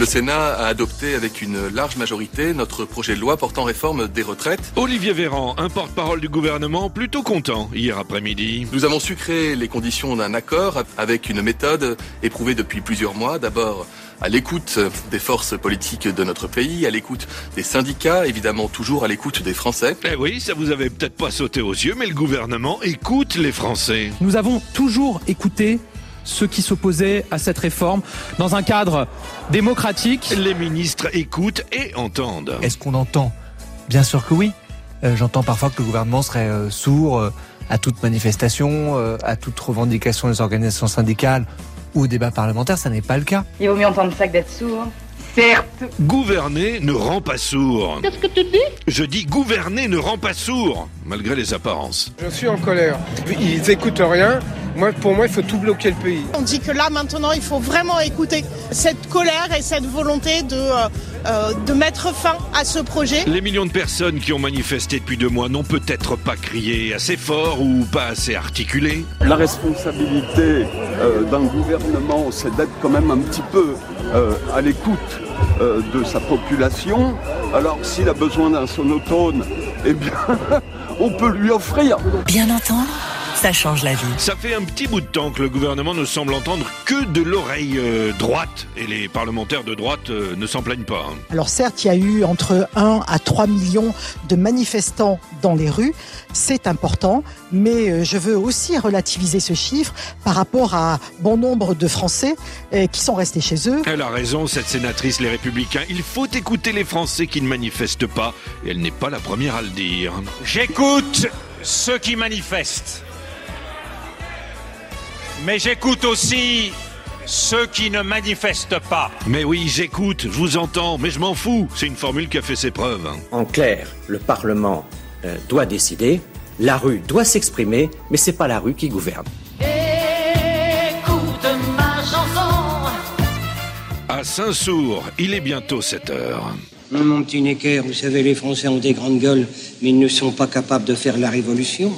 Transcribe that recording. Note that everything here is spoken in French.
Le Sénat a adopté avec une large majorité notre projet de loi portant réforme des retraites. Olivier Véran, un porte-parole du gouvernement, plutôt content hier après-midi. Nous avons su créer les conditions d'un accord avec une méthode éprouvée depuis plusieurs mois. D'abord à l'écoute des forces politiques de notre pays, à l'écoute des syndicats, évidemment toujours à l'écoute des Français. Eh oui, ça vous avait peut-être pas sauté aux yeux, mais le gouvernement écoute les Français. Nous avons toujours écouté ceux qui s'opposaient à cette réforme dans un cadre démocratique. Les ministres écoutent et entendent. Est-ce qu'on entend? Bien sûr que oui. Euh, J'entends parfois que le gouvernement serait euh, sourd euh, à toute manifestation, euh, à toute revendication des organisations syndicales ou au débat parlementaire. Ça n'est pas le cas. Il vaut mieux entendre ça que d'être sourd. Certes. Gouverner ne rend pas sourd. Qu'est-ce que tu dis? Je dis gouverner ne rend pas sourd, malgré les apparences. Je suis en colère. Ils écoutent rien. Moi, pour moi, il faut tout bloquer le pays. On dit que là, maintenant, il faut vraiment écouter cette colère et cette volonté de, euh, euh, de mettre fin à ce projet. Les millions de personnes qui ont manifesté depuis deux mois n'ont peut-être pas crié assez fort ou pas assez articulé. La responsabilité euh, d'un gouvernement, c'est d'être quand même un petit peu euh, à l'écoute euh, de sa population. Alors s'il a besoin d'un sonotone, eh bien, on peut lui offrir. Bien entendre ça change la vie. Ça fait un petit bout de temps que le gouvernement ne semble entendre que de l'oreille euh, droite et les parlementaires de droite euh, ne s'en plaignent pas. hein. Alors certes, il y a eu entre 1 à 3 millions de manifestants dans les rues, c'est important, mais euh, je veux aussi relativiser ce chiffre par rapport à bon nombre de Français euh, qui sont restés chez eux. Elle a raison, cette sénatrice Les Républicains. Il faut écouter les Français qui ne manifestent pas et elle n'est pas la première à le dire. J'écoute ceux qui manifestent. Mais j'écoute aussi ceux qui ne manifestent pas. Mais oui, j'écoute, je vous entends, mais je m'en fous. C'est une formule qui a fait ses preuves. hein. En clair, le Parlement euh, doit décider, la rue doit s'exprimer, mais c'est pas la rue qui gouverne. Écoute ma chanson. À Saint-Sour, il est bientôt 7 heures. Non, mon petit Necker, vous savez, les Français ont des grandes gueules, mais ils ne sont pas capables de faire la révolution.